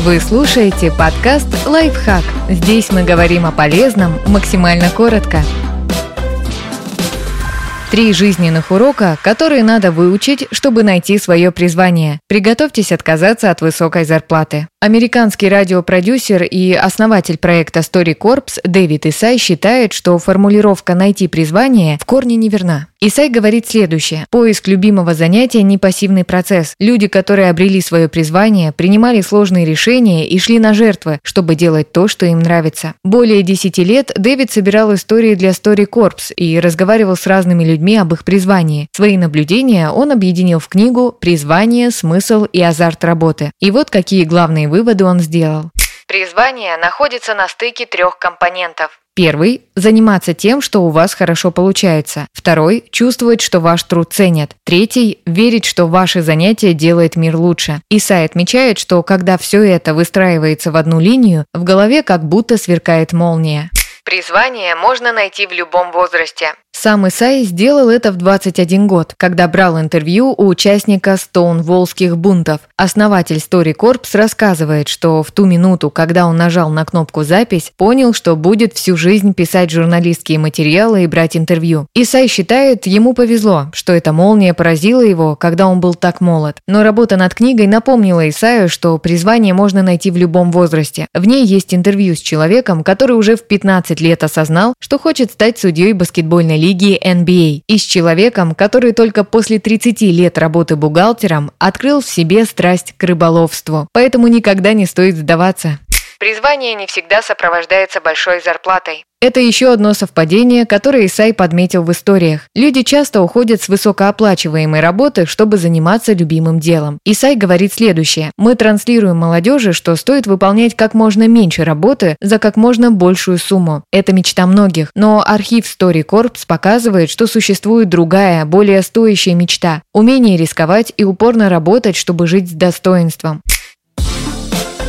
Вы слушаете подкаст «Лайфхак». Здесь мы говорим о полезном максимально коротко. Три жизненных урока, которые надо выучить, чтобы найти свое призвание. Приготовьтесь отказаться от высокой зарплаты. Американский радиопродюсер и основатель проекта Story Corps Дэвид Исай считает, что формулировка «найти призвание» в корне неверна. Исай говорит следующее. Поиск любимого занятия – не пассивный процесс. Люди, которые обрели свое призвание, принимали сложные решения и шли на жертвы, чтобы делать то, что им нравится. Более 10 лет Дэвид собирал истории для Story Corps и разговаривал с разными людьми об их призвании. Свои наблюдения он объединил в книгу «Призвание, смысл и азарт работы». И вот какие главные выводы он сделал. Призвание находится на стыке трех компонентов. Первый – заниматься тем, что у вас хорошо получается. Второй – чувствовать, что ваш труд ценят. Третий – верить, что ваше занятие делает мир лучше. Исай отмечает, что когда все это выстраивается в одну линию, в голове как будто сверкает молния. Призвание можно найти в любом возрасте. Сам Исай сделал это в 21 год, когда брал интервью у участника Стоунволлских бунтов. Основатель Story Corps рассказывает, что в ту минуту, когда он нажал на кнопку «Запись», понял, что будет всю жизнь писать журналистские материалы и брать интервью. Исай считает, ему повезло, что эта молния поразила его, когда он был так молод. Но работа над книгой напомнила Исаю, что призвание можно найти в любом возрасте. В ней есть интервью с человеком, который уже в 15 лет осознал, что хочет стать судьей баскетбольной лиги лиги NBA и с человеком, который только после 30 лет работы бухгалтером открыл в себе страсть к рыболовству. Поэтому никогда не стоит сдаваться. Призвание не всегда сопровождается большой зарплатой. Это еще одно совпадение, которое Исай подметил в историях. Люди часто уходят с высокооплачиваемой работы, чтобы заниматься любимым делом. Исай говорит следующее. Мы транслируем молодежи, что стоит выполнять как можно меньше работы за как можно большую сумму. Это мечта многих. Но архив Story Corps показывает, что существует другая, более стоящая мечта – умение рисковать и упорно работать, чтобы жить с достоинством.